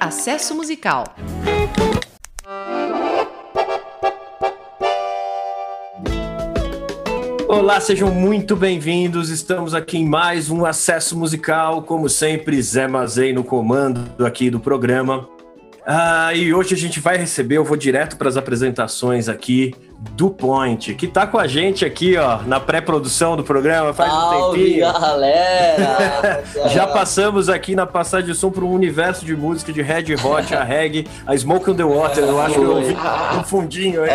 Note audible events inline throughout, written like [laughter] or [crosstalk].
Acesso Musical. Olá, sejam muito bem-vindos. Estamos aqui em mais um acesso musical, como sempre, Zé Mazei no comando aqui do programa. Ah, e hoje a gente vai receber, eu vou direto para as apresentações aqui do Point, que tá com a gente aqui, ó, na pré-produção do programa faz Salve, um tempinho. galera! [laughs] Já passamos aqui na passagem de som para um universo de música de Red Hot, a reggae, a Smoke on the Water, eu acho que eu ouvi um fundinho aí.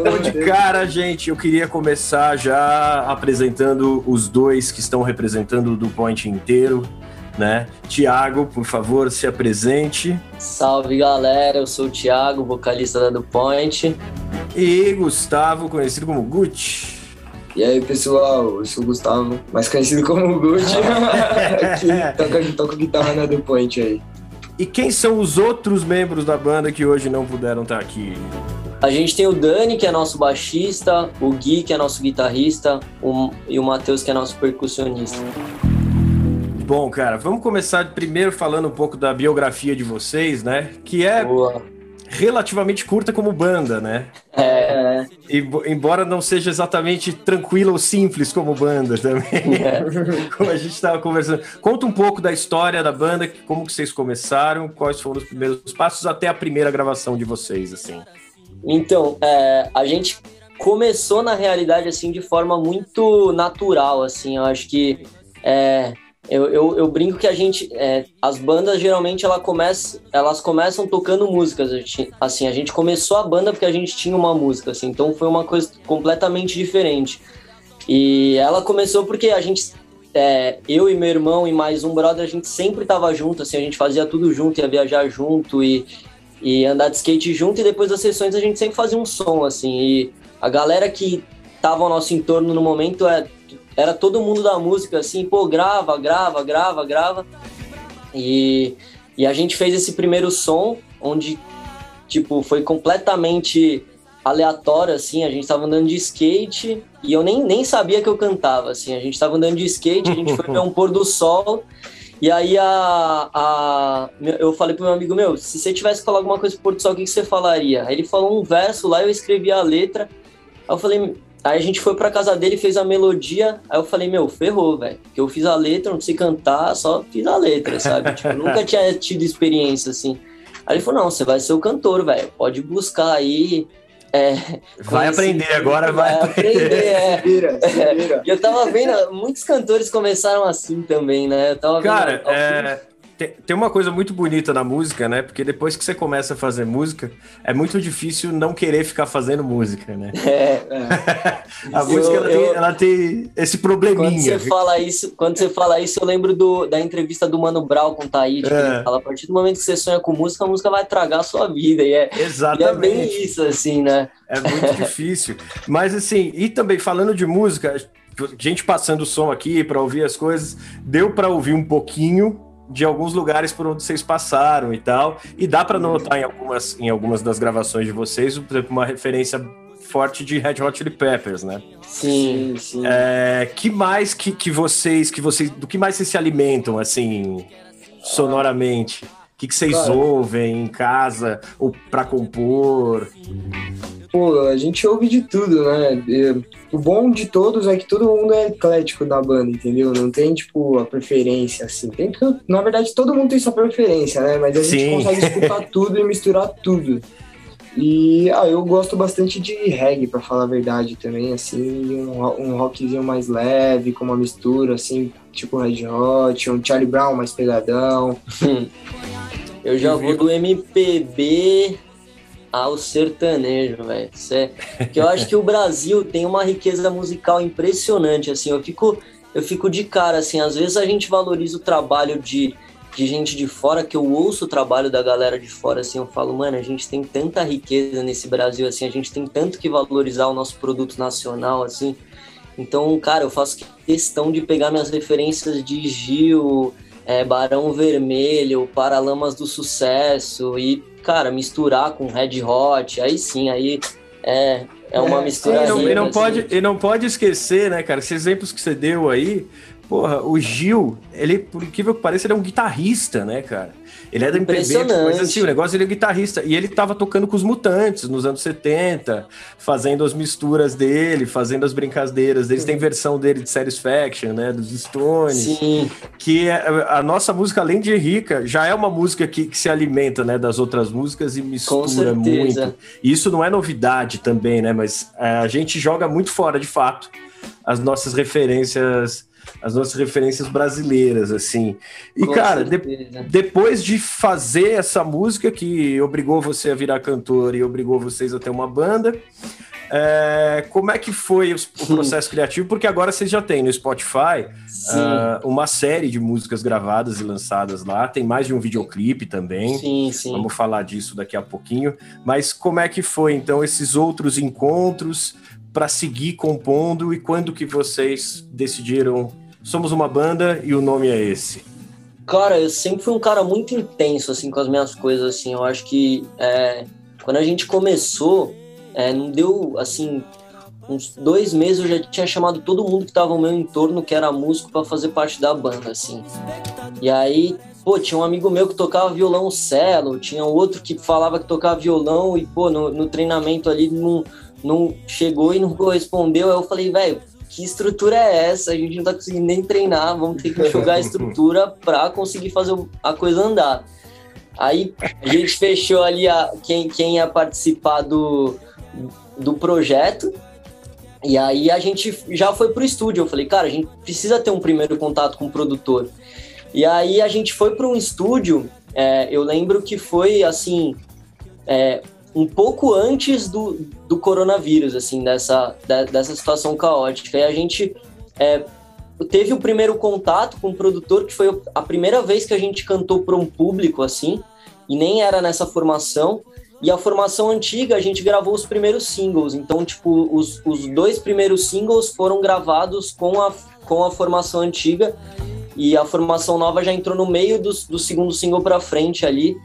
Então, de cara, gente, eu queria começar já apresentando os dois que estão representando o do Point inteiro, né? Tiago, por favor, se apresente. Salve, galera! Eu sou o Thiago, vocalista da Do Point. E Gustavo, conhecido como Gucci. E aí, pessoal, eu sou o Gustavo, mais conhecido como Gucci, [laughs] que toca, toca guitarra na Do Point aí. E quem são os outros membros da banda que hoje não puderam estar aqui? A gente tem o Dani, que é nosso baixista, o Gui, que é nosso guitarrista, o- e o Matheus, que é nosso percussionista. Bom, cara, vamos começar primeiro falando um pouco da biografia de vocês, né? Que é Boa. relativamente curta como banda, né? É, E, bo- embora não seja exatamente tranquila ou simples como banda também, [laughs] [laughs] como a gente estava conversando. Conta um pouco da história da banda, como que vocês começaram, quais foram os primeiros passos até a primeira gravação de vocês, assim. Então, é, a gente começou na realidade assim de forma muito natural, assim. Eu acho que é, eu, eu, eu brinco que a gente, é, as bandas geralmente ela começa, elas começam tocando músicas. a gente- Assim, a gente começou a banda porque a gente tinha uma música, assim. Então foi uma coisa completamente diferente. E ela começou porque a gente é, eu e meu irmão e mais um brother, a gente sempre tava junto, assim, a gente fazia tudo junto, ia viajar junto e, e andar de skate junto, e depois das sessões a gente sempre fazia um som, assim, e a galera que tava ao nosso entorno no momento é, era todo mundo da música, assim, pô, grava, grava, grava, grava, e, e a gente fez esse primeiro som, onde, tipo, foi completamente aleatório, assim, a gente tava andando de skate e eu nem, nem sabia que eu cantava, assim, a gente tava andando de skate, a gente foi ver um pôr do sol. E aí a, a, eu falei pro meu amigo, meu, se você tivesse que falar alguma coisa pro pôr do sol, o que, que você falaria? Aí ele falou um verso lá, eu escrevi a letra, aí eu falei, aí a gente foi pra casa dele, fez a melodia, aí eu falei, meu, ferrou, velho, que eu fiz a letra, não sei cantar, só fiz a letra, sabe? tipo, nunca tinha tido experiência, assim. Aí ele falou, não, você vai ser o cantor, velho, pode buscar aí... É, Vai aprender agora, vai. aprender, é. [laughs] Vira, se vira. E eu tava vendo, muitos cantores começaram assim também, né? Eu tava Cara, vendo, é, tem, tem uma coisa muito bonita na música, né? Porque depois que você começa a fazer música, é muito difícil não querer ficar fazendo música, né? é, [laughs] A Eu- música ela, tem, eu- ela tem esse quando probleminha. você fala isso, quando você fala isso, eu lembro do, da entrevista do Mano Brown com o Taíde, que É. ele fala, a partir do momento que você sonha com música, a música vai tragar a sua vida. E é, e é bem Exatamente. isso, assim, né? É muito [laughs] difícil. Mas assim, e também falando de música, gente passando o som aqui para ouvir as coisas, deu para ouvir um pouquinho de alguns lugares por onde vocês passaram e tal. E dá para notar em algumas, em algumas das gravações de vocês, por exemplo, uma referência forte de Red Hot Chili Peppers, né? Sim. Sim. É, que mais que, que vocês, que vocês, do que mais vocês se alimentam assim, sonoramente? O que, que vocês Cara. ouvem em casa ou para compor? Pô, a gente ouve de tudo, né? O bom de todos é que todo mundo é eclético da banda, entendeu? Não tem, tipo, a preferência, assim. Tem, na verdade, todo mundo tem sua preferência, né? Mas a gente Sim. consegue escutar [laughs] tudo e misturar tudo. E, ah, eu gosto bastante de reggae, pra falar a verdade também, assim. Um, um rockzinho mais leve, com uma mistura, assim, tipo Red Hot, um Charlie Brown mais pegadão. Eu já vou do MPB ao sertanejo, velho. É- Que eu acho que o Brasil tem uma riqueza musical impressionante, assim. Eu fico, eu fico de cara, assim. Às vezes a gente valoriza o trabalho de, de gente de fora, que eu ouço o trabalho da galera de fora, assim. Eu falo, mano, a gente tem tanta riqueza nesse Brasil, assim. A gente tem tanto que valorizar o nosso produto nacional, assim. Então, cara, eu faço questão de pegar minhas referências de Gil, é, Barão Vermelho, Paralamas do Sucesso e, cara, misturar com Red Hot, aí sim, aí é, é uma É, mistura E não, e não rica, pode, assim. e não pode esquecer, né, cara, esses exemplos que você deu aí, Porra, o Gil, ele, por incrível que pareça, ele é um guitarrista, né, cara? Ele é da MPB, mas assim, o negócio ele é guitarrista. E ele tava tocando com os Mutantes nos anos 70, fazendo as misturas dele, fazendo as brincadeiras deles. Tem versão dele de Satisfaction, né? Dos Stones. Sim. Que é, a nossa música, além de rica, já é uma música que, que se alimenta, né? Das outras músicas e mistura muito. E isso não é novidade também, né? Mas é, a gente joga muito fora, de fato, as nossas referências as nossas referências brasileiras, assim. E, Com cara, de, depois de fazer essa música que obrigou você a virar cantor e obrigou vocês a ter uma banda, é, como é que foi o, o processo criativo? Porque agora vocês já têm no Spotify uh, uma série de músicas gravadas e lançadas lá. Tem mais de um videoclipe também. Sim, sim. Vamos falar disso daqui a pouquinho. Mas como é que foi, então, esses outros encontros para seguir compondo e quando que vocês decidiram somos uma banda e o nome é esse? Cara, eu sempre fui um cara muito intenso assim com as minhas coisas assim. Eu acho que é, quando a gente começou, é, não deu assim uns dois meses eu já tinha chamado todo mundo que estava ao meu entorno que era músico para fazer parte da banda assim. E aí pô, tinha um amigo meu que tocava violão cello, tinha outro que falava que tocava violão e, pô, no, no treinamento ali não, não chegou e não correspondeu. Aí eu falei, velho, que estrutura é essa? A gente não tá conseguindo nem treinar, vamos ter que [laughs] jogar a estrutura para conseguir fazer a coisa andar. Aí a gente fechou ali a, quem, quem ia participar do, do projeto. E aí a gente já foi pro estúdio. Eu falei, cara, a gente precisa ter um primeiro contato com o produtor. E aí a gente foi para um estúdio. É, eu lembro que foi assim. É, um pouco antes do, do coronavírus, assim, dessa, dessa situação caótica. E a gente é, teve o primeiro contato com o produtor, que foi a primeira vez que a gente cantou para um público, assim, e nem era nessa formação. E a formação antiga, a gente gravou os primeiros singles. Então, tipo, os, os dois primeiros singles foram gravados com a, com a formação antiga. E a formação nova já entrou no meio do, do segundo single para frente ali.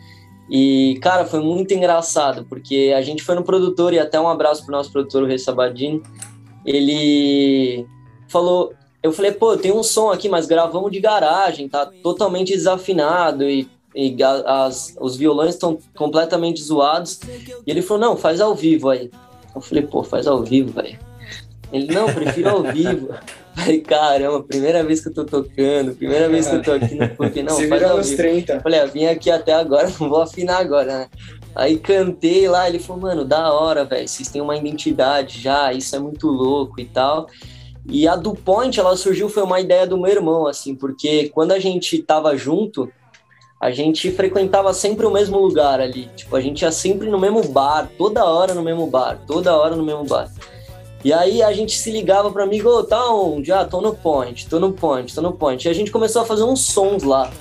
E, cara, foi muito engraçado, porque a gente foi no produtor, e até um abraço pro nosso produtor, o Rei Sabadini. Ele falou. Eu falei, pô, tem um som aqui, mas gravamos de garagem, tá totalmente desafinado e, e as, os violões estão completamente zoados. E ele falou, não, faz ao vivo aí. Eu falei, pô, faz ao vivo, velho. Ele, não, prefiro ao vivo. [laughs] Falei, caramba, primeira vez que eu tô tocando, primeira vez que eu tô aqui [laughs] no punk, não, Se faz ao vivo. 30. Falei, ah, vim aqui até agora, [laughs] não vou afinar agora, né? Aí cantei lá, ele falou, mano, da hora, velho, vocês têm uma identidade já, isso é muito louco e tal. E a do Point, ela surgiu, foi uma ideia do meu irmão, assim, porque quando a gente tava junto, a gente frequentava sempre o mesmo lugar ali. Tipo, a gente ia sempre no mesmo bar, toda hora no mesmo bar, toda hora no mesmo bar. E aí a gente se ligava para amigo, oh, tá onde? Ah, tô no point, tô no point, tô no point. E a gente começou a fazer uns sons lá.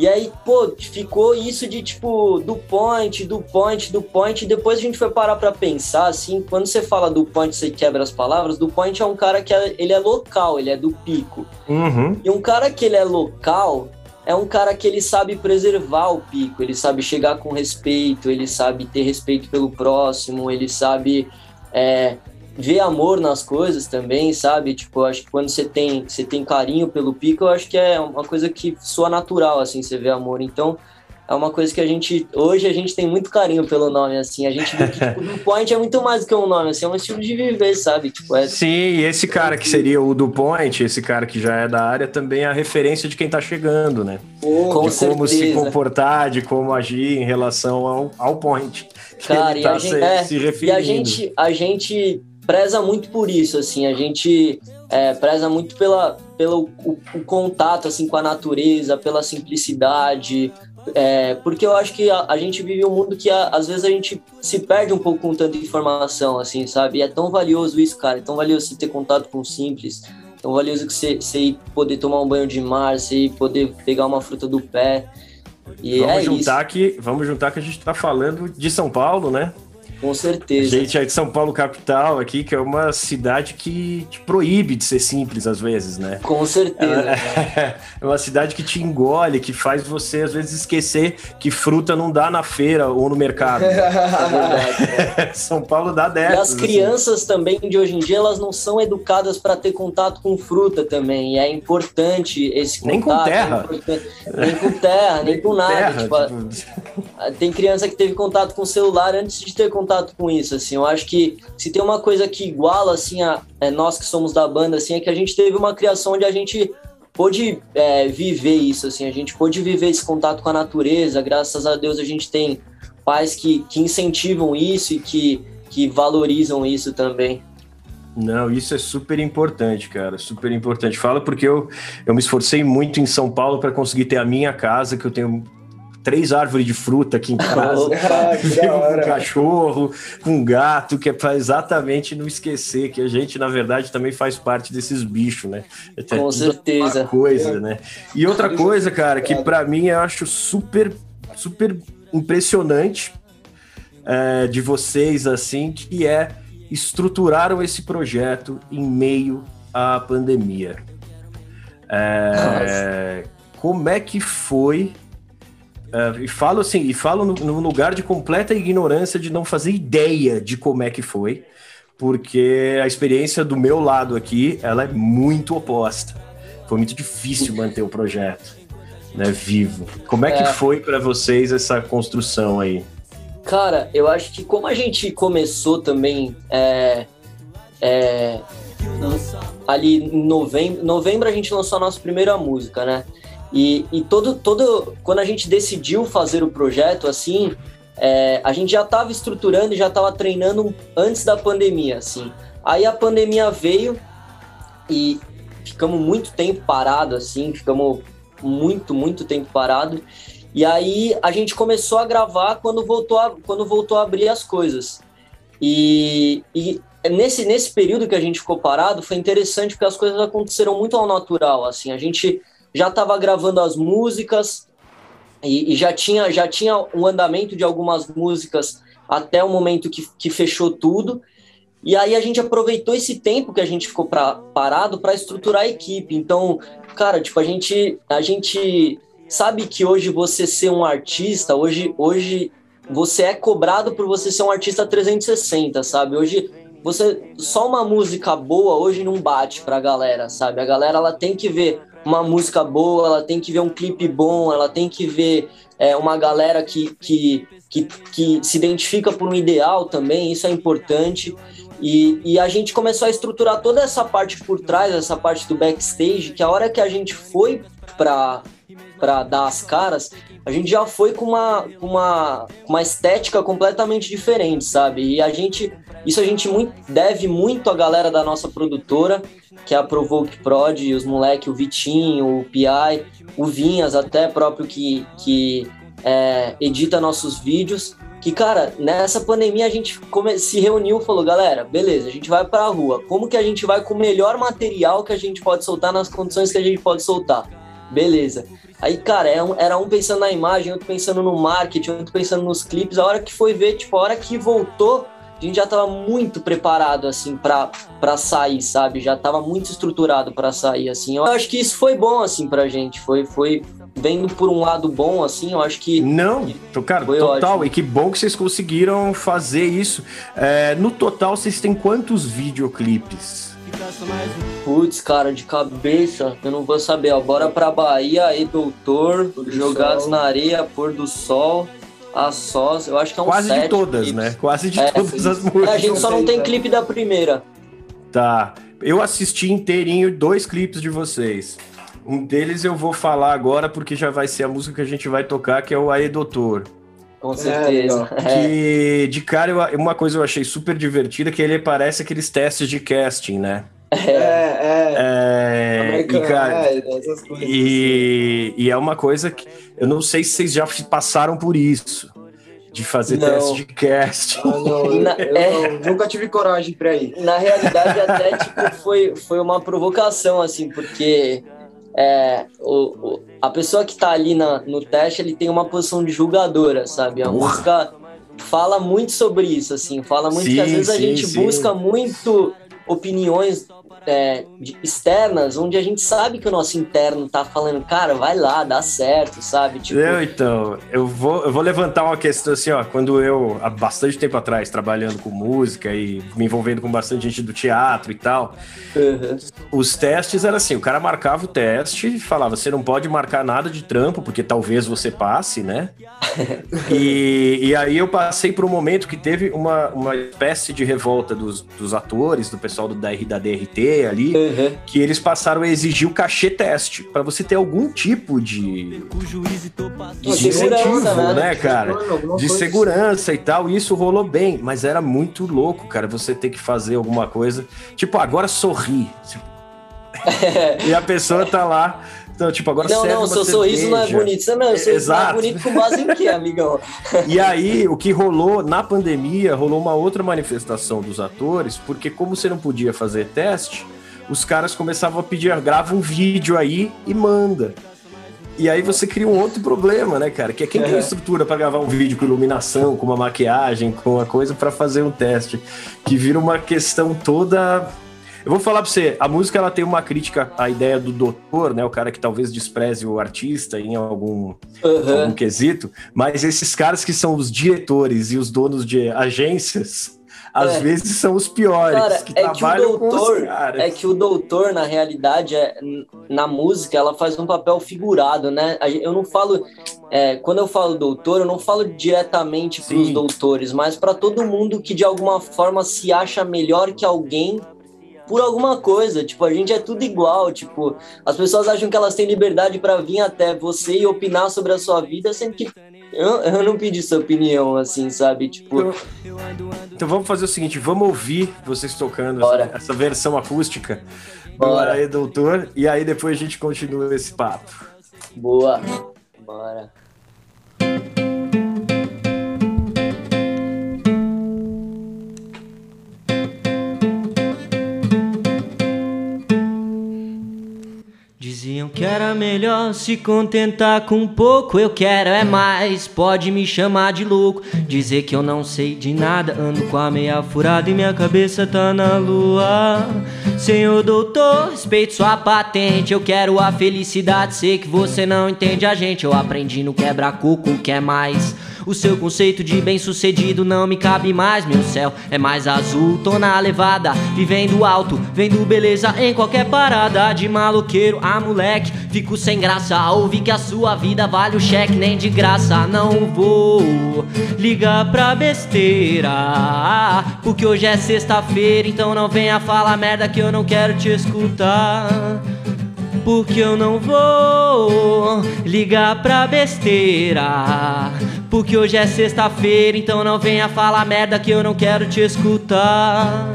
E aí, pô, ficou isso de tipo, do point, do point, do point. E depois a gente foi parar pra pensar, assim, quando você fala do point, você quebra as palavras. Do point é um cara que é, ele é local, ele é do pico. Uhum. E um cara que ele é local é um cara que ele sabe preservar o pico, ele sabe chegar com respeito, ele sabe ter respeito pelo próximo, ele sabe é, ver amor nas coisas também, sabe? Tipo, acho que quando você tem, você tem carinho pelo pico, eu acho que é uma coisa que soa natural, assim, você vê amor. Então, é uma coisa que a gente, hoje a gente tem muito carinho pelo nome, assim, a gente vê que, tipo, [laughs] é muito mais do que um nome, assim, é um estilo de viver, sabe? Tipo, é... Sim, e esse cara que seria o do Point, esse cara que já é da área, também é a referência de quem tá chegando, né? Com de como se comportar, de como agir em relação ao, ao Point. Cara, e, tá a gente, se, é, se e a gente, a gente preza muito por isso, assim, a gente é, preza muito pela, pelo o, o, contato, assim, com a natureza, pela simplicidade, é, porque eu acho que a, a, gente vive um mundo que a, às vezes a gente se perde um pouco com tanta informação, assim, sabe? E é tão valioso isso, cara, é tão valioso você ter contato com o simples, tão valioso que você, você poder tomar um banho de mar, você poder pegar uma fruta do pé, e vamos é juntar isso. que vamos juntar que a gente está falando de São Paulo, né? Com certeza. A gente é de São Paulo capital aqui, que é uma cidade que te proíbe de ser simples às vezes, né? Com certeza. É, [laughs] é uma cidade que te engole, que faz você às vezes esquecer que fruta não dá na feira ou no mercado. [laughs] é verdade, [laughs] São Paulo dá dessas. E as assim. crianças assim. também de hoje em dia, elas não são educadas para ter contato com fruta também. E é importante esse contato. Nem com terra. É nem com terra, nem, nem com nada. Terra, tipo, tipo... Tem criança que teve contato com o celular antes de ter contato com isso, assim. Eu acho que se tem uma coisa que iguala, assim, a, é, nós que somos da banda, assim, é que a gente teve uma criação onde a gente pôde é, viver isso, assim. A gente pôde viver esse contato com a natureza. Graças a Deus a gente tem pais que, que incentivam isso e que, que valorizam isso também. Não, isso é super importante, cara, super importante. Fala porque eu, eu me esforcei muito em São Paulo para conseguir ter a minha casa, que eu tenho três árvores de fruta aqui em casa, [laughs] ah, [laughs] com um cachorro, com um gato, que é para exatamente não esquecer que a gente, na verdade, também faz parte desses bichos, né? É com certeza. coisa, né? E outra coisa, cara, que para mim eu acho super, super impressionante é, de vocês, assim, que é estruturaram esse projeto em meio à pandemia. É, como é que foi Uh, e falo assim, e falo no, no, lugar de completa ignorância de não fazer ideia de como é que foi, porque a experiência do meu lado aqui, ela é muito oposta. Foi muito difícil manter o projeto, né, vivo. Como é, é. que foi para vocês essa construção aí? Cara, eu acho que como a gente começou também é, é, ali em novembro, novembro a gente lançou a nossa primeira música, né? E, e todo, todo, quando a gente decidiu fazer o projeto, assim, é, a gente já estava estruturando e já estava treinando antes da pandemia, assim. Aí a pandemia veio e ficamos muito tempo parado, assim, ficamos muito, muito tempo parado. E aí a gente começou a gravar quando voltou a, quando voltou a abrir as coisas. E, e nesse, nesse período que a gente ficou parado foi interessante porque as coisas aconteceram muito ao natural, assim. A gente já estava gravando as músicas e, e, já tinha já tinha um andamento de algumas músicas até o momento que, que fechou tudo. E aí a gente aproveitou esse tempo que a gente ficou pra, parado para estruturar a equipe. Então, cara, tipo, a gente a gente sabe que hoje você ser um artista, hoje hoje você é cobrado por você ser um artista 360, sabe? Hoje você só uma música boa hoje não bate pra galera, sabe? A galera ela tem que ver uma música boa, ela tem que ver um clipe bom, ela tem que ver é, uma galera que, que, que, que, se identifica por um ideal também, isso é importante. E, e a gente começou a estruturar toda essa parte por trás, essa parte do backstage, que a hora que a gente foi para para dar as caras, a gente já foi com uma, uma, uma estética completamente diferente, sabe? E a gente, isso a gente muito, deve muito à galera da nossa produtora, que é a Provoke Prod, os moleques, o Vitinho, o PI, o Vinhas até próprio que, que é, edita nossos vídeos. Que, cara, nessa pandemia a gente se reuniu e falou, galera, beleza, a gente vai pra rua. Como que a gente vai com o melhor material que a gente pode soltar nas condições que a gente pode soltar? Beleza. Aí, cara, era é um, era um pensando na imagem, outro pensando no marketing, outro pensando nos clipes. A hora que foi ver, tipo, a hora que voltou, a gente já estava muito preparado, assim, para sair, sabe? Já estava muito estruturado para sair, assim. Eu acho que isso foi bom, assim, pra gente. Foi, foi vendo por um lado bom, assim, eu acho que. Não, cara, total. Ótimo. E que bom que vocês conseguiram fazer isso. É, no total, vocês têm quantos videoclipes? Putz, cara, de cabeça, eu não vou saber. Ó, bora pra Bahia aí, doutor. Jogados sol. na areia, pôr do sol. A sós, eu acho que é um Quase sete de todas, clipes. né? Quase de é, todas as músicas. É, a gente só não tem clipe da primeira. Tá. Eu assisti inteirinho dois clipes de vocês. Um deles eu vou falar agora porque já vai ser a música que a gente vai tocar, que é o Aê Doutor. Com certeza. [laughs] É, que de cara, eu, uma coisa eu achei super divertida, que ele parece aqueles testes de casting, né? É, é. é e, cara, é, e, assim. e, é uma coisa que eu não sei se vocês já passaram por isso. De fazer não. teste de casting. Ah, não, eu, Na, eu é, nunca tive coragem para ir. Na realidade, até tipo, foi, foi uma provocação, assim, porque é, o, o, a pessoa que tá ali na, no teste, ele tem uma posição de julgadora, sabe? A música fala muito sobre isso, assim, fala muito sim, que às vezes sim, a gente sim. busca muito opiniões é, externas, onde a gente sabe que o nosso interno tá falando, cara, vai lá, dá certo, sabe? Tipo... Eu, então, eu vou, eu vou levantar uma questão assim, ó, quando eu, há bastante tempo atrás, trabalhando com música e me envolvendo com bastante gente do teatro e tal, uhum. os testes eram assim, o cara marcava o teste e falava, você não pode marcar nada de trampo, porque talvez você passe, né? [laughs] e, e aí eu passei por um momento que teve uma, uma espécie de revolta dos, dos atores, do pessoal do, da, da DRT, ali, uhum. que eles passaram a exigir o cachê teste, para você ter algum tipo de. De segurança, né? né, cara? De segurança e tal. E isso rolou bem, mas era muito louco, cara, você ter que fazer alguma coisa. Tipo, agora sorri. [laughs] e a pessoa tá lá. Então, tipo, agora Não, não, seu sorriso não é bonito. Não, seu sorriso não é bonito com base em quê, amigão? [laughs] e aí, o que rolou na pandemia, rolou uma outra manifestação dos atores, porque como você não podia fazer teste, os caras começavam a pedir, grava um vídeo aí e manda. E aí você cria um outro problema, né, cara? Que é quem é. tem estrutura para gravar um vídeo com iluminação, com uma maquiagem, com uma coisa para fazer um teste, que vira uma questão toda eu vou falar pra você, a música ela tem uma crítica à ideia do doutor, né? O cara que talvez despreze o artista em algum, uhum. algum quesito, mas esses caras que são os diretores e os donos de agências, às é. vezes são os piores cara, que é trabalham que o doutor, É que o doutor, na realidade, é, na música, ela faz um papel figurado, né? Eu não falo. É, quando eu falo doutor, eu não falo diretamente para os doutores, mas para todo mundo que de alguma forma se acha melhor que alguém por alguma coisa. Tipo, a gente é tudo igual. Tipo, as pessoas acham que elas têm liberdade para vir até você e opinar sobre a sua vida, sendo que eu, eu não pedi sua opinião, assim, sabe? Tipo. Então, então vamos fazer o seguinte: vamos ouvir vocês tocando essa, essa, versão acústica Bora. do aí, doutor, e aí depois a gente continua esse papo. Boa. Bora. Que era melhor se contentar com pouco. Eu quero é mais, pode me chamar de louco. Dizer que eu não sei de nada, ando com a meia furada e minha cabeça tá na lua. Senhor doutor, respeito sua patente. Eu quero a felicidade, sei que você não entende a gente. Eu aprendi no quebra-coco, quer mais. O seu conceito de bem-sucedido não me cabe mais. Meu céu é mais azul, tô na levada, vivendo alto, vendo beleza em qualquer parada. De maloqueiro a moleque, fico sem graça. Ouvi que a sua vida vale o cheque, nem de graça. Não vou ligar pra besteira, porque hoje é sexta-feira, então não venha falar merda que eu não quero te escutar porque eu não vou ligar pra besteira. Porque hoje é sexta-feira, então não venha falar merda que eu não quero te escutar.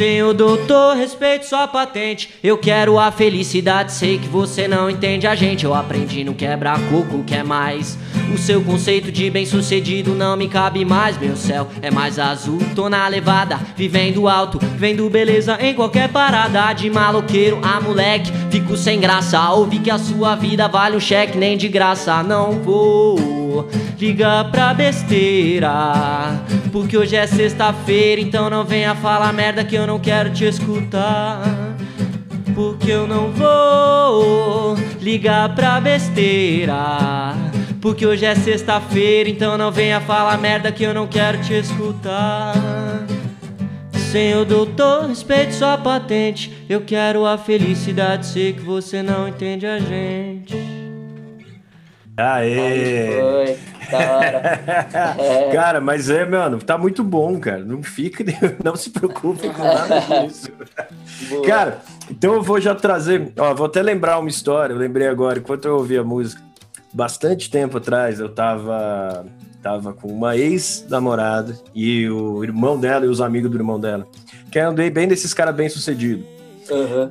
Senhor doutor, respeito sua patente. Eu quero a felicidade, sei que você não entende a gente. Eu aprendi no quebra-coco, quer mais. O seu conceito de bem-sucedido não me cabe mais. Meu céu é mais azul, tô na levada, vivendo alto, vendo beleza em qualquer parada. De maloqueiro a moleque, fico sem graça. Ouvi que a sua vida vale um cheque, nem de graça. Não vou ligar pra besteira. Porque hoje é sexta-feira, então não venha falar merda que eu não quero te escutar. Porque eu não vou ligar pra besteira. Porque hoje é sexta-feira, então não venha falar merda que eu não quero te escutar. Senhor doutor, respeite sua patente. Eu quero a felicidade, sei que você não entende a gente. Aê! [laughs] É. Cara, mas é, mano, tá muito bom, cara. Não fica, [laughs] não se preocupe com nada disso. Boa. Cara, então eu vou já trazer, ó, vou até lembrar uma história, eu lembrei agora, enquanto eu ouvi a música, bastante tempo atrás eu tava tava com uma ex-namorada e o irmão dela e os amigos do irmão dela, que eu andei bem desses caras bem sucedidos. [laughs] Uhum.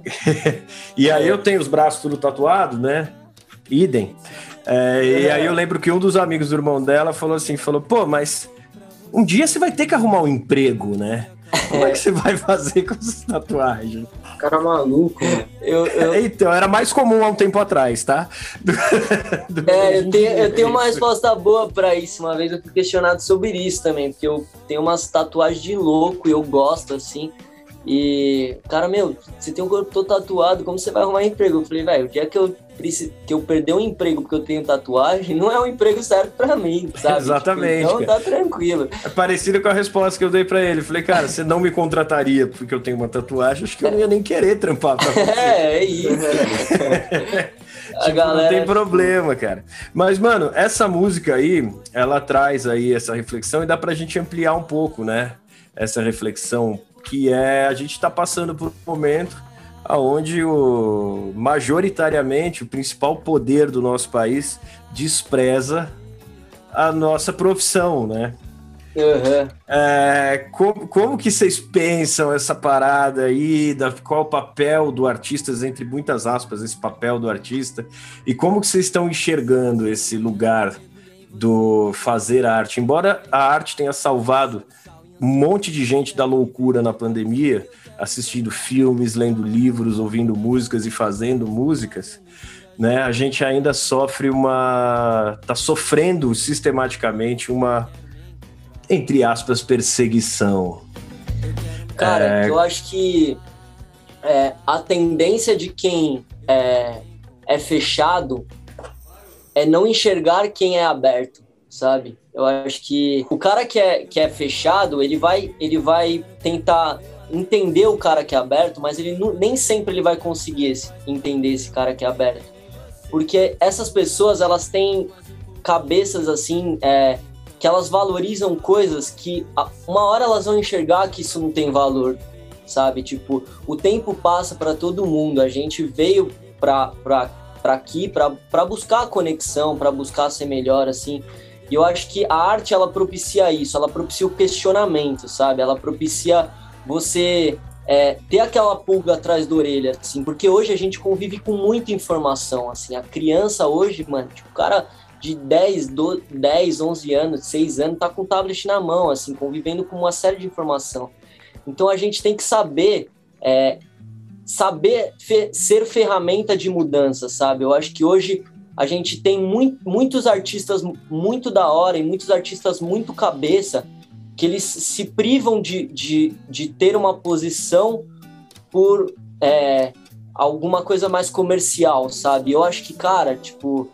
e aí eu tenho os braços tudo tatuado, né? Idem. É, e aí eu lembro que um dos amigos do irmão dela falou assim, falou, pô, mas um dia você vai ter que arrumar um emprego, né? Como é que você vai fazer com essa tatuagem? Cara maluco. Eu, eu... Então, era mais comum há um tempo atrás, tá? [laughs] Do, do é, eu tenho, eu tenho uma resposta boa para isso. Uma vez eu fui questionado sobre isso também, porque eu tenho umas tatuagens de louco e eu gosto, assim. E, cara, meu, você tem um corpo todo tatuado, como você vai arrumar emprego? Eu falei, velho, o dia que eu, que eu perder um emprego porque eu tenho tatuagem, não é um emprego certo pra mim, sabe? Exatamente. Tipo, então tá tranquilo. É parecido com a resposta que eu dei pra ele. Falei, cara, você não me contrataria porque eu tenho uma tatuagem, acho que eu não ia nem querer trampar pra [laughs] você. é, é isso. [laughs] tipo, galera... Não tem problema, cara. Mas, mano, essa música aí, ela traz aí essa reflexão e dá pra gente ampliar um pouco, né? Essa reflexão que é a gente está passando por um momento onde o, majoritariamente o principal poder do nosso país despreza a nossa profissão, né? Uhum. É, como, como que vocês pensam essa parada aí, da, qual o papel do artista, entre muitas aspas, esse papel do artista, e como que vocês estão enxergando esse lugar do fazer arte? Embora a arte tenha salvado um monte de gente da loucura na pandemia, assistindo filmes, lendo livros, ouvindo músicas e fazendo músicas, né? A gente ainda sofre uma. tá sofrendo sistematicamente uma, entre aspas, perseguição. Cara, é... eu acho que é, a tendência de quem é, é fechado é não enxergar quem é aberto, sabe? Eu acho que o cara que é, que é fechado, ele vai, ele vai tentar entender o cara que é aberto, mas ele não, nem sempre ele vai conseguir esse, entender esse cara que é aberto. Porque essas pessoas, elas têm cabeças assim, é, que elas valorizam coisas que uma hora elas vão enxergar que isso não tem valor, sabe? Tipo, o tempo passa para todo mundo, a gente veio para aqui para buscar a conexão, para buscar ser melhor, assim. E eu acho que a arte ela propicia isso, ela propicia o questionamento, sabe? Ela propicia você é, ter aquela pulga atrás da orelha, assim, porque hoje a gente convive com muita informação, assim. A criança hoje, mano, tipo, o cara de 10, 12, 10, 11 anos, 6 anos, tá com o tablet na mão, assim, convivendo com uma série de informação. Então a gente tem que saber é, saber fe ser ferramenta de mudança, sabe? Eu acho que hoje a gente tem muito, muitos artistas muito da hora e muitos artistas muito cabeça que eles se privam de, de, de ter uma posição por é, alguma coisa mais comercial, sabe? Eu acho que, cara, tipo,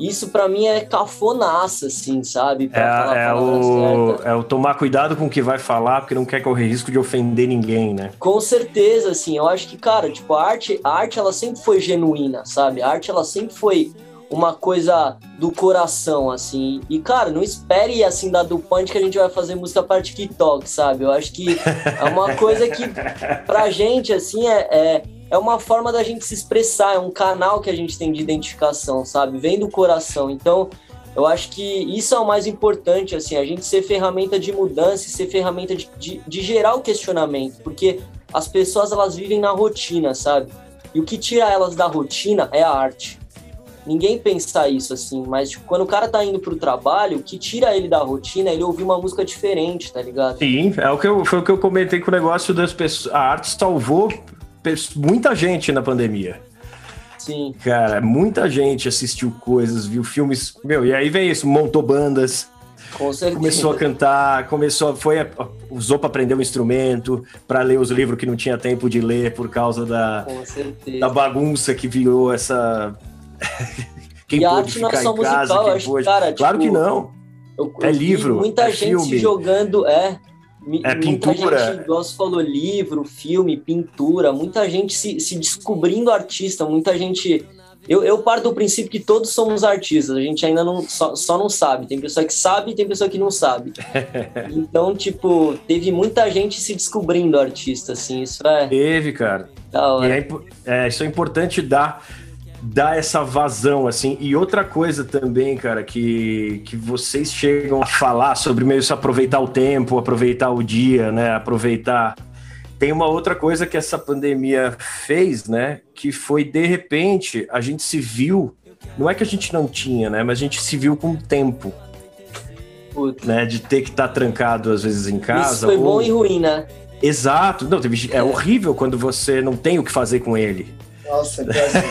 isso para mim é cafonaça, assim, sabe? É, é, o, é o tomar cuidado com o que vai falar, porque não quer correr risco de ofender ninguém, né? Com certeza, assim, eu acho que, cara, tipo, a arte, a arte ela sempre foi genuína, sabe? A arte ela sempre foi uma coisa do coração, assim. E, cara, não espere, assim, da Dupont que a gente vai fazer música para TikTok, sabe? Eu acho que é uma [laughs] coisa que, pra gente, assim, é, é, é uma forma da gente se expressar, é um canal que a gente tem de identificação, sabe? Vem do coração. Então, eu acho que isso é o mais importante, assim, a gente ser ferramenta de mudança e ser ferramenta de, de, de gerar o questionamento, porque as pessoas, elas vivem na rotina, sabe? E o que tira elas da rotina é a arte ninguém pensa isso assim, mas tipo, quando o cara tá indo pro trabalho, o que tira ele da rotina é ele ouvir uma música diferente, tá ligado? Sim, é o que eu, foi o que eu comentei com o negócio das pessoas. A arte salvou muita gente na pandemia. Sim. Cara, muita gente assistiu coisas, viu filmes. Meu, e aí vem isso, montou bandas. Com certeza. Começou a cantar, começou, foi, usou para aprender um instrumento, para ler os livros que não tinha tempo de ler por causa da, da bagunça que virou essa [laughs] quem e arte não é só musical, eu acho, pôde... cara, Claro tipo, que não. Eu, é livro, muita é gente filme. se jogando, é. É pintura. Muita gente, igual você falou, livro, filme, pintura, muita gente se, se descobrindo artista, muita gente. Eu, eu parto do princípio que todos somos artistas, a gente ainda não só, só não sabe. Tem pessoa que sabe e tem pessoa que não sabe. [laughs] então, tipo, teve muita gente se descobrindo artista, assim, isso é. Teve, cara. Da hora. É, é, isso é importante dar dá essa vazão, assim. E outra coisa também, cara, que, que vocês chegam a falar sobre meio isso aproveitar o tempo, aproveitar o dia, né? Aproveitar. Tem uma outra coisa que essa pandemia fez, né? Que foi, de repente, a gente se viu. Não é que a gente não tinha, né? Mas a gente se viu com tempo. Né, de ter que estar tá trancado às vezes em casa. Isso foi ou... bom e ruim, né? Exato. Não, é horrível quando você não tem o que fazer com ele. Nossa, péssimo.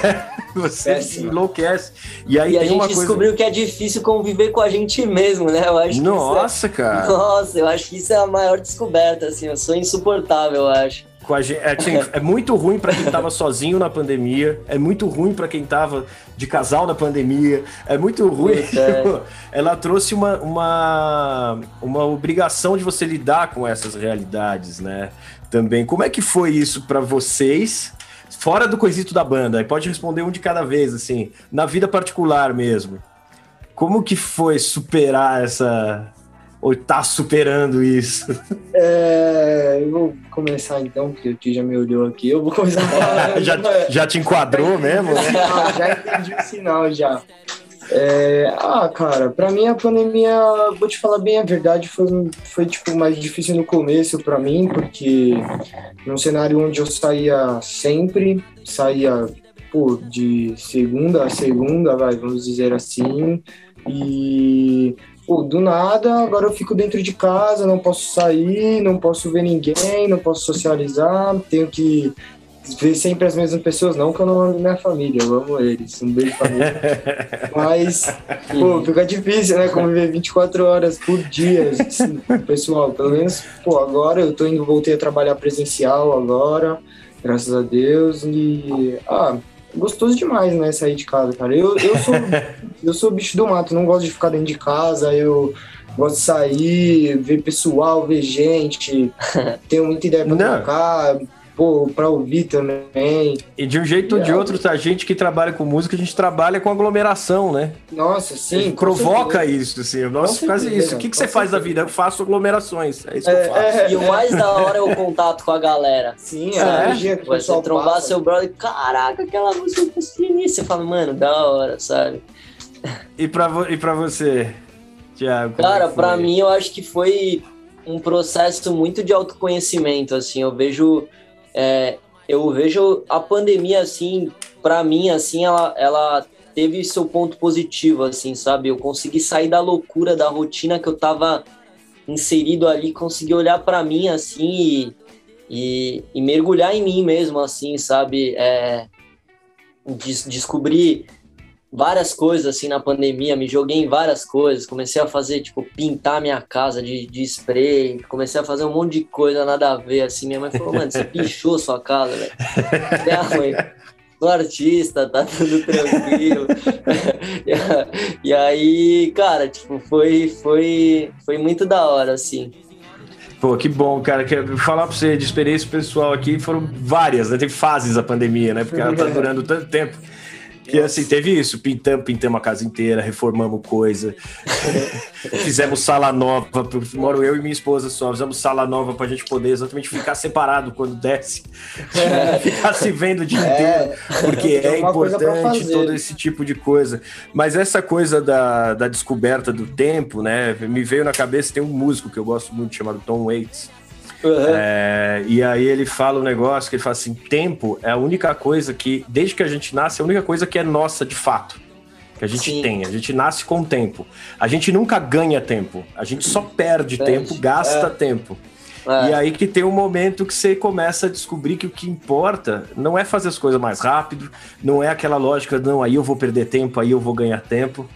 [laughs] você péssimo. enlouquece. E aí e a gente descobriu que é difícil conviver com a gente mesmo, né? Eu acho Nossa, é... cara. Nossa, eu acho que isso é a maior descoberta, assim. Eu sou insuportável, eu acho. Gente, é, assim, é, muito ruim para quem tava [laughs] sozinho na pandemia, é muito ruim para quem tava de casal na pandemia, é muito ruim. É. [laughs] Ela trouxe uma, uma, uma obrigação de você lidar com essas realidades, né? Também. Como é que foi isso para vocês? Fora do quesito da banda, pode responder um de cada vez, assim, na vida particular mesmo. Como que foi superar essa, ou tá superando isso? [laughs] É, eu vou começar então, porque o tio já me olhou aqui. Eu vou começar a falar. [laughs] já, já te enquadrou mesmo? Né? já entendi o sinal já. É, ah, cara, pra mim a pandemia, vou te falar bem a verdade, foi, foi tipo mais difícil no começo para mim, porque num cenário onde eu saía sempre, saía pô, de segunda a segunda, vai, vamos dizer assim, e pô, do nada, agora eu fico dentro de casa, não posso sair, não posso ver ninguém, não posso socializar, tenho que ver sempre as mesmas pessoas, não que eu não amo minha família, eu amo eles, um beijo família. [laughs] Mas, pô, fica difícil, né, conviver 24 horas por dia, assim, pessoal, pelo menos, pô, agora eu tô indo, voltei a trabalhar presencial agora, graças a Deus, e, ah, gostoso demais, né, sair de casa, cara. Eu, eu sou [laughs] eu sou bicho do mato, não gosto de ficar dentro de casa, eu gosto de sair, ver pessoal, ver gente, [laughs] tenho muita ideia pra não. trocar, pô, pra ouvir também. E de um jeito ou de outro, a gente que trabalha com música, a gente trabalha com aglomeração, né? Nossa, sim. Provoca certeza. isso, assim. Nossa, quase isso. O que, que você certeza. faz da vida? Eu faço aglomerações. É isso é, que eu faço. É, e o mais da hora é o contato com a galera. Sim, a energia que Você trombar passa. seu brother, caraca, aquela música eu consegui Você fala, mano, da hora, sabe? E pra, e pra você, Tiago? Cara, é pra mim eu acho que foi um processo muito de autoconhecimento, assim. Eu vejo é, eu vejo a pandemia, assim, para mim, assim, ela, ela teve seu ponto positivo, assim, sabe? Eu consegui sair da loucura, da rotina que eu tava inserido ali, consegui olhar para mim, assim, e, e, e, mergulhar em mim mesmo, assim, sabe? É, des descobrir várias coisas assim na pandemia, me joguei em várias coisas, comecei a fazer, tipo, pintar minha casa de, de spray, comecei a fazer um monte de coisa nada a ver, assim, minha mãe falou, mano, você [laughs] pichou sua casa, velho. Minha mãe, sou artista, tá tudo tranquilo. [laughs] e aí, cara, tipo, foi, foi, foi muito da hora, assim. Pô, que bom, cara. Quero falar pra você de experiência pessoal aqui, foram várias, né? Teve fases a pandemia, né? Porque ela tá [laughs] durando tanto tempo. Que assim, teve isso, pintamos, pintamos a casa inteira, reformamos coisa, [laughs] fizemos sala nova, moro eu e minha esposa só, fizemos sala nova pra gente poder exatamente ficar separado quando desce, [laughs] é. ficar se vendo o dia é. inteiro, porque é importante todo esse tipo de coisa. Mas essa coisa da, da descoberta do tempo, né, me veio na cabeça, tem um músico que eu gosto muito chamado Tom Waits, Uhum. É, e aí ele fala um negócio que ele fala assim: tempo é a única coisa que, desde que a gente nasce, é a única coisa que é nossa de fato. Que a gente Sim. tem. A gente nasce com tempo. A gente nunca ganha tempo. A gente só perde, perde. tempo, gasta é. tempo. É. E aí que tem um momento que você começa a descobrir que o que importa não é fazer as coisas mais rápido, não é aquela lógica, não, aí eu vou perder tempo, aí eu vou ganhar tempo.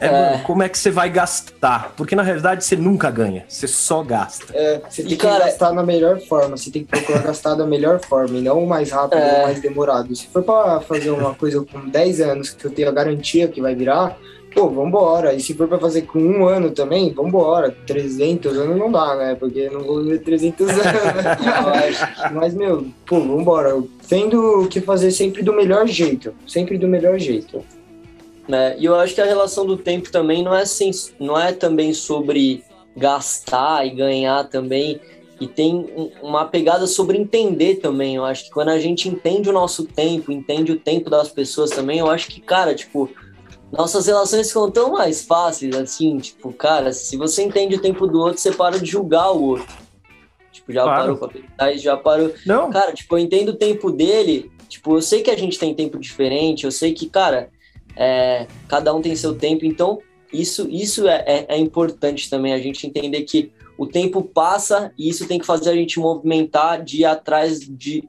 É, é. como é que você vai gastar? Porque na realidade você nunca ganha, você só gasta. É, você tem e, que cara, gastar na melhor forma, você tem que procurar gastar da melhor forma e não o mais rápido é. ou mais demorado. Se for para fazer uma coisa com 10 anos que eu tenho a garantia que vai virar, pô, vambora. E se for para fazer com um ano também, vambora. 300 anos não dá, né? Porque não vou viver 300 anos. [laughs] Mas, meu, pô, vambora. Tendo que fazer sempre do melhor jeito. Sempre do melhor jeito. Né? E eu acho que a relação do tempo também não é, assim, não é também sobre gastar e ganhar também, e tem uma pegada sobre entender também. Eu acho que quando a gente entende o nosso tempo, entende o tempo das pessoas também, eu acho que, cara, tipo, nossas relações ficam tão mais fáceis, assim, tipo, cara, se você entende o tempo do outro, você para de julgar o outro. Tipo, já claro. parou pra pensar, já parou. Não. Cara, tipo, eu entendo o tempo dele, tipo, eu sei que a gente tem tempo diferente, eu sei que, cara, é, cada um tem seu tempo, então isso, isso é, é, é, importante também, a gente entender que o tempo passa e isso tem que fazer a gente movimentar de ir atrás de,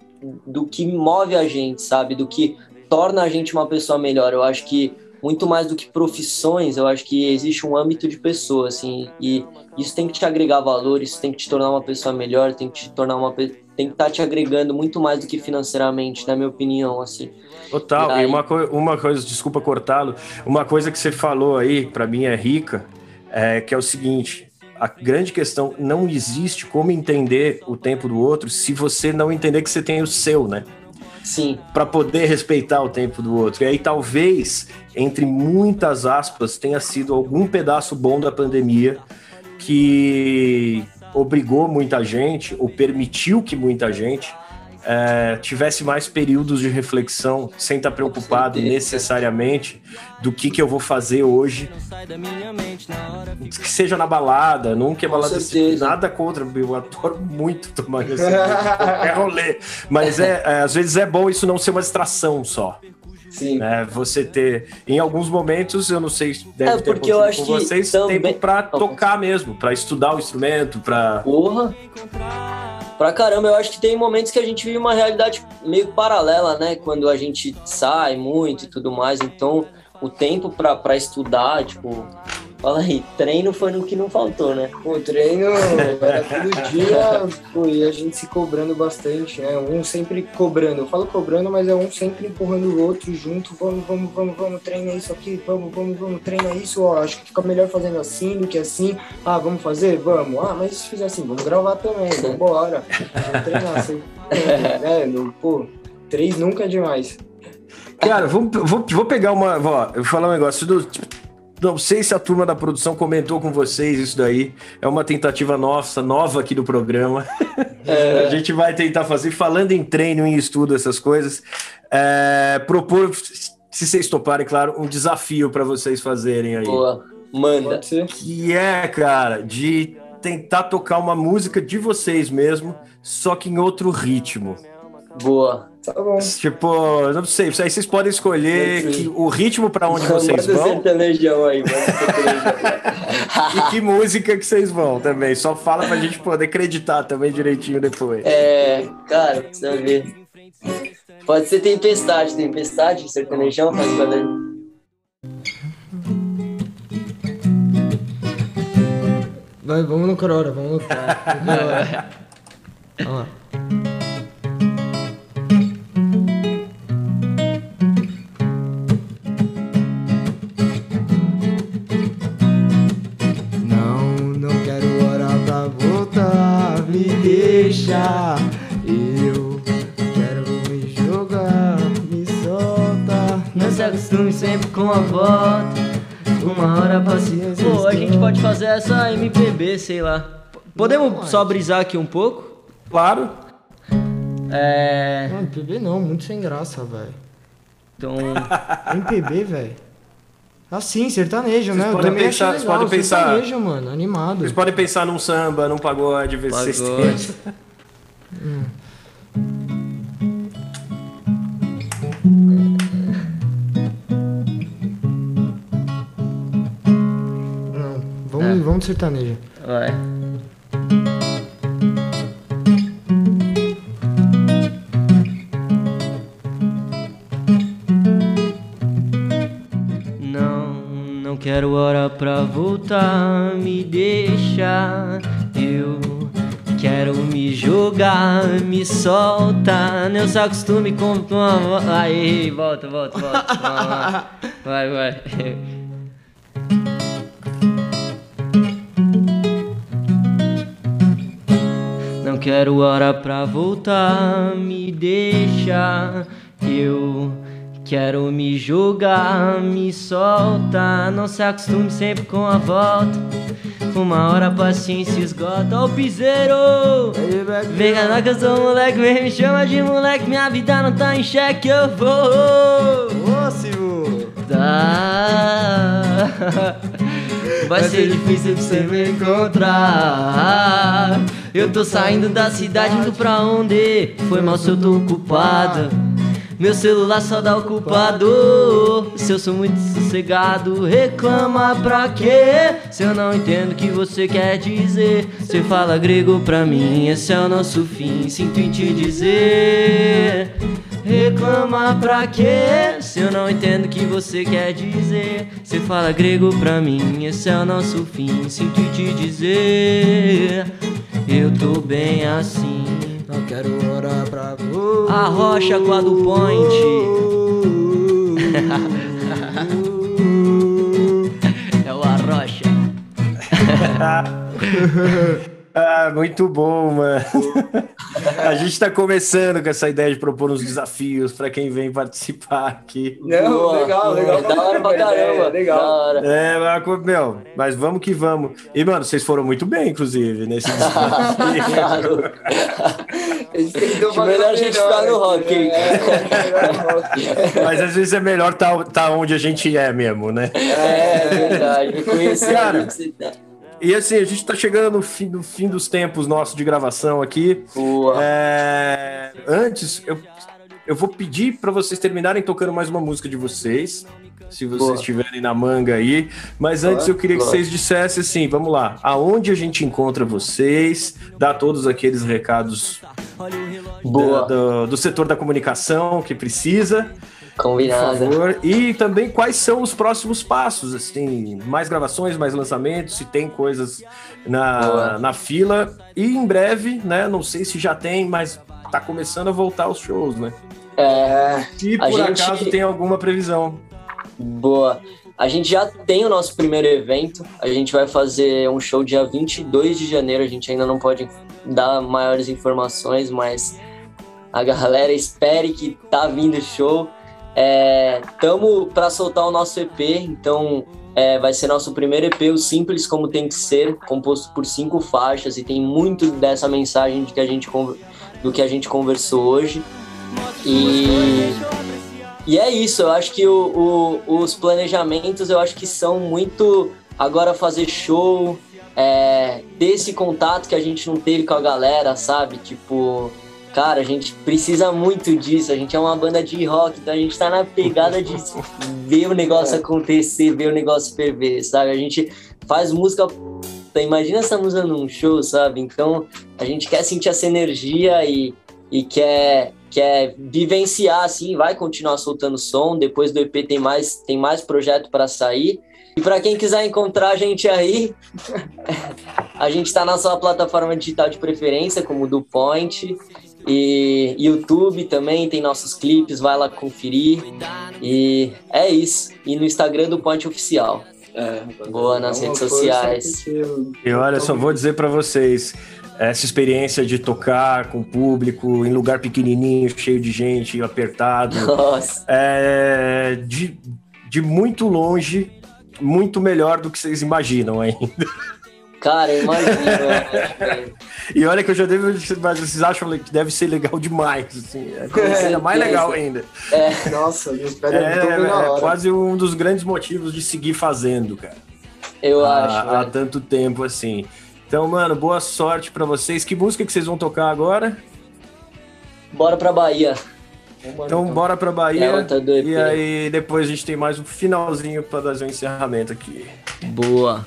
do que move a gente, sabe? Do que torna a gente uma pessoa melhor. Eu acho que muito mais do que profissões, eu acho que existe um âmbito de pessoa, assim, e isso tem que te agregar valor, isso tem que te tornar uma pessoa melhor, tem que te tornar uma tem que estar tá te agregando muito mais do que financeiramente, na minha opinião, assim. Total, e, aí... e uma, co uma coisa, desculpa cortá-lo, uma coisa que você falou aí, para mim é rica, é que é o seguinte, a grande questão não existe como entender o tempo do outro se você não entender que você tem o seu, né? Sim. Para poder respeitar o tempo do outro. E aí talvez, entre muitas aspas, tenha sido algum pedaço bom da pandemia que obrigou muita gente, ou permitiu que muita gente é, tivesse mais períodos de reflexão, sem estar preocupado necessariamente do que, que eu vou fazer hoje. Que seja na balada, nunca é balada. Nada contra, eu adoro muito tomar [laughs] qualquer rolê. Mas é, é, às vezes é bom isso não ser uma distração só. Sim. É, você ter, em alguns momentos, eu não sei se deve é, ter porque eu acho com vocês, também... tempo para tocar mesmo, para estudar o instrumento, para Porra! Pra caramba, eu acho que tem momentos que a gente vive uma realidade meio paralela, né? Quando a gente sai muito e tudo mais. Então, o tempo para estudar, tipo, Fala aí, treino foi no que não faltou, né? O treino era todo dia pô, e a gente se cobrando bastante, né? Um sempre cobrando. Eu falo cobrando, mas é um sempre empurrando o outro junto. Vamos, vamos, vamos, vamos, treina isso aqui, vamos, vamos, vamos, treina isso. Ó, acho que fica melhor fazendo assim do que assim. Ah, vamos fazer? Vamos. Ah, mas se fizer assim, vamos gravar também, vamos embora. Vamos treinar. Assim, [laughs] é, no, pô, três nunca é demais. Cara, vou, vou, vou pegar uma. Ó, eu vou falar um negócio do. Tipo, não sei se a turma da produção comentou com vocês isso daí. É uma tentativa nossa, nova aqui do programa. [laughs] É. a gente vai tentar fazer, falando em treino, em estudo, essas coisas, é, propor, se vocês toparem, claro, um desafio para vocês fazerem aí. Boa, manda. Que é, cara, de tentar tocar uma música de vocês mesmo, só que em outro ritmo. Boa. Tá bom. Tipo, não sei, aí vocês podem escolher que, o ritmo para onde vocês vão. sertanejão aí, [laughs] E que música que vocês vão também. Só fala pra gente poder acreditar também direitinho depois. É, cara, precisa ver. Pode ser Tempestade, Tempestade, sertanejão, faz. Vai, vamos no Crora, vamos no Crora. [laughs] vamos lá. Acostume sempre com a volta. Uma hora paciência. Pô, a gente pode fazer essa MPB, sei lá. Podemos não, só brisar aqui um pouco? Claro. É. Não, MPB não, muito sem graça, velho. Então. [laughs] MPB, velho. Assim, sertanejo, vocês né? Podem pensar, vocês podem pensar. Sertanejo, mano, animado. Vocês podem pensar num samba, num pagode, ver se vocês [laughs] hum. Não, vamos, é. vamos de sertanejo. Vai. quero hora pra voltar, me deixa. Eu quero me jogar, me solta. Não se acostume com. Aí, volta, volta, volta. [laughs] Vai, vai. Quero hora pra voltar, me deixa. Eu Quero me julgar, me solta. Não se acostume sempre com a volta. Uma hora a paciência esgota. Ó, o piseiro! Vem cá, que eu sou moleque, vem me chama de moleque. Minha vida não tá em xeque, eu vou. Ô, Silvio! Tá. [laughs] Vai ser difícil de você me encontrar. Eu tô saindo da cidade, indo pra onde? Foi mal se eu tô ocupado. Meu celular só dá ocupado. Se eu sou muito sossegado, reclama pra quê? Se eu não entendo o que você quer dizer, você fala grego pra mim. Esse é o nosso fim, sinto em te dizer. Reclama pra quê? Se eu não entendo o que você quer dizer, você fala grego pra mim. Esse é o nosso fim, sinto em te dizer. Eu tô bem assim. Não quero orar pra você. A rocha com a do point. [laughs] é o Arrocha. [laughs] Ah, muito bom, mano. [laughs] A gente tá começando com essa ideia de propor uns desafios para quem vem participar aqui. Não, Boa, legal, legal. É da hora pra caramba. É, legal. Da hora. É, mas, meu, mas vamos que vamos. E, mano, vocês foram muito bem, inclusive, nesse desafio. [laughs] Melhor a gente melhor, ficar no rock, hein? É, é, no rock. mas às vezes é melhor tá, tá onde a gente é mesmo, né? É verdade, reconhecer Cara, que você tá. E assim, a gente tá chegando no fim, no fim dos tempos nossos de gravação aqui. Boa. É, Antes, eu, eu vou pedir para vocês terminarem tocando mais uma música de vocês, se vocês estiverem na manga aí. Mas antes eu queria que Boa. vocês dissessem assim, vamos lá, aonde a gente encontra vocês, dá todos aqueles recados da- do, do setor da comunicação que precisa, por Combinado. favor. E também quais são os próximos passos, assim, mais gravações, mais lançamentos, se tem coisas na, Boa. na fila. E em breve, né, não sei se já tem, mas tá começando a voltar os shows, né? É, Se por gente- acaso tem alguma previsão. boa. A gente já tem o nosso primeiro evento. A gente vai fazer um show dia 22 de janeiro. A gente ainda não pode dar maiores informações, mas a galera espere que tá vindo o show. É, tamo para soltar o nosso EP, então é, vai ser nosso primeiro EP, o Simples Como Tem Que Ser, composto por cinco faixas e tem muito dessa mensagem de que a gente, do que a gente conversou hoje. E, e é isso, eu acho que o- o- os planejamentos eu acho que são muito agora fazer show, é, ter esse contato que a gente não teve com a galera, sabe? Tipo, cara, a gente precisa muito disso, a gente é uma banda de rock, então a gente tá na pegada de ver o negócio [laughs] acontecer, ver o negócio ferver, sabe? A gente faz música. puta, Imagina essa música num show, sabe? Então a gente quer sentir essa energia e, e quer, quer vivenciar, assim, vai continuar soltando som. Depois do EP tem mais, tem mais projeto para sair. E para quem quiser encontrar a gente aí, [laughs] a gente está na sua plataforma digital de preferência, como o do Point. E YouTube também tem nossos clipes, vai lá conferir. E é isso. E no Instagram do Point Oficial. É, Boa nas uma redes sociais. E olha, só vou dizer para vocês, essa experiência de tocar com o público em lugar pequenininho, cheio de gente, apertado, [laughs] Nossa, é de, de muito longe, muito melhor do que vocês imaginam ainda. [laughs] cara, né? [laughs] E olha que eu já devo, mas vocês acham que deve ser legal demais, assim, é como seja mais legal ainda. Nossa, eu espero É, é hora. quase um dos grandes motivos de seguir fazendo, cara. Eu há, acho. há velho. tanto tempo assim. Então, mano, boa sorte pra vocês. Que música que vocês vão tocar agora? Bora pra Bahia. Então, bora pra É Bahia. EP. E aí, depois a gente tem mais um finalzinho pra fazer o encerramento aqui. Boa.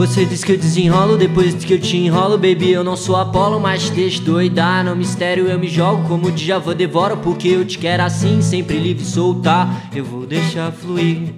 Você diz que eu desenrolo depois que eu te enrolo, baby. Eu não sou Apolo, mas deixo doidar. No mistério eu me jogo como o Djavan devora. Porque eu te quero assim, sempre livre soltar. Eu vou deixar fluir.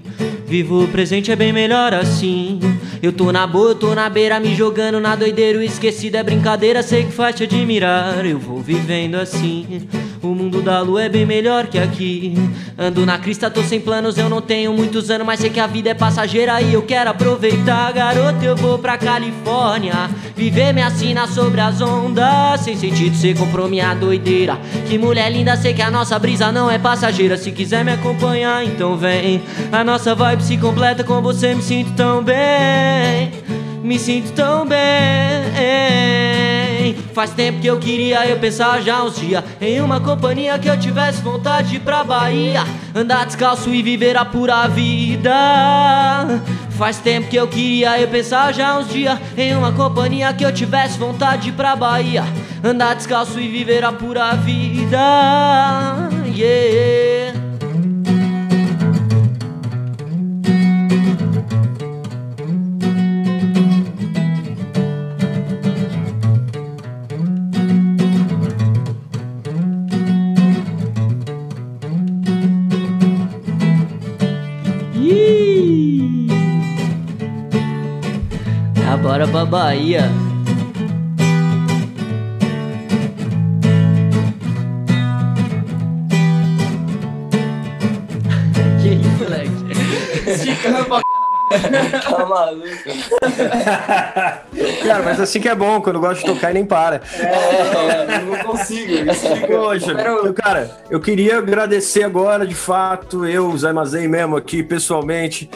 Vivo o presente é bem melhor assim. Eu tô na boa, eu tô na beira, me jogando na doideira. Esquecido é brincadeira, sei que faz te admirar. Eu vou vivendo assim. O mundo da lua é bem melhor que aqui. Ando na crista, tô sem planos, eu não tenho muitos anos, mas sei que a vida é passageira e eu quero aproveitar. Garoto, eu vou pra Califórnia. Viver me assina sobre as ondas. Sem sentido, você comprou minha doideira. Que mulher linda, sei que a nossa brisa não é passageira. Se quiser me acompanhar, então vem. A nossa vibe se completa com você, me sinto tão bem. Me sinto tão bem. Faz tempo que eu queria eu pensar já uns dias Em uma companhia que eu tivesse vontade pra Bahia. Andar descalço e viver a pura vida. Faz tempo que eu queria eu pensar já uns dias Em uma companhia que eu tivesse vontade pra Bahia. Andar descalço e viver a pura vida. Yeah bora pra Bahia. [laughs] que isso, moleque? Esticando pra [laughs] tá maluco. Cara, mas assim que é bom, quando gosta de tocar e nem para. É, eu não consigo. Poxa, eu, cara, eu queria agradecer agora, de fato, eu, Zé Mazei mesmo aqui, pessoalmente,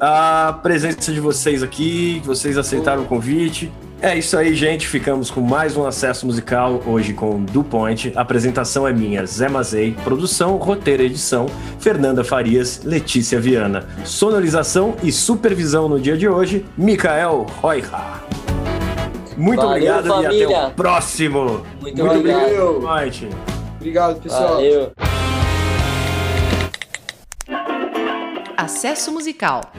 a presença de vocês aqui, que vocês aceitaram o convite. É isso aí, gente. Ficamos com mais um acesso musical hoje com Do Point. A apresentação é minha, Zé Mazei. Produção, roteiro e edição, Fernanda Farias, Letícia Viana. Sonorização e supervisão no dia de hoje, Mikael Roiha. Muito Valeu, obrigado família. e até o próximo. Muito, Muito obrigado. obrigado. Obrigado, pessoal. Valeu. Acesso Musical.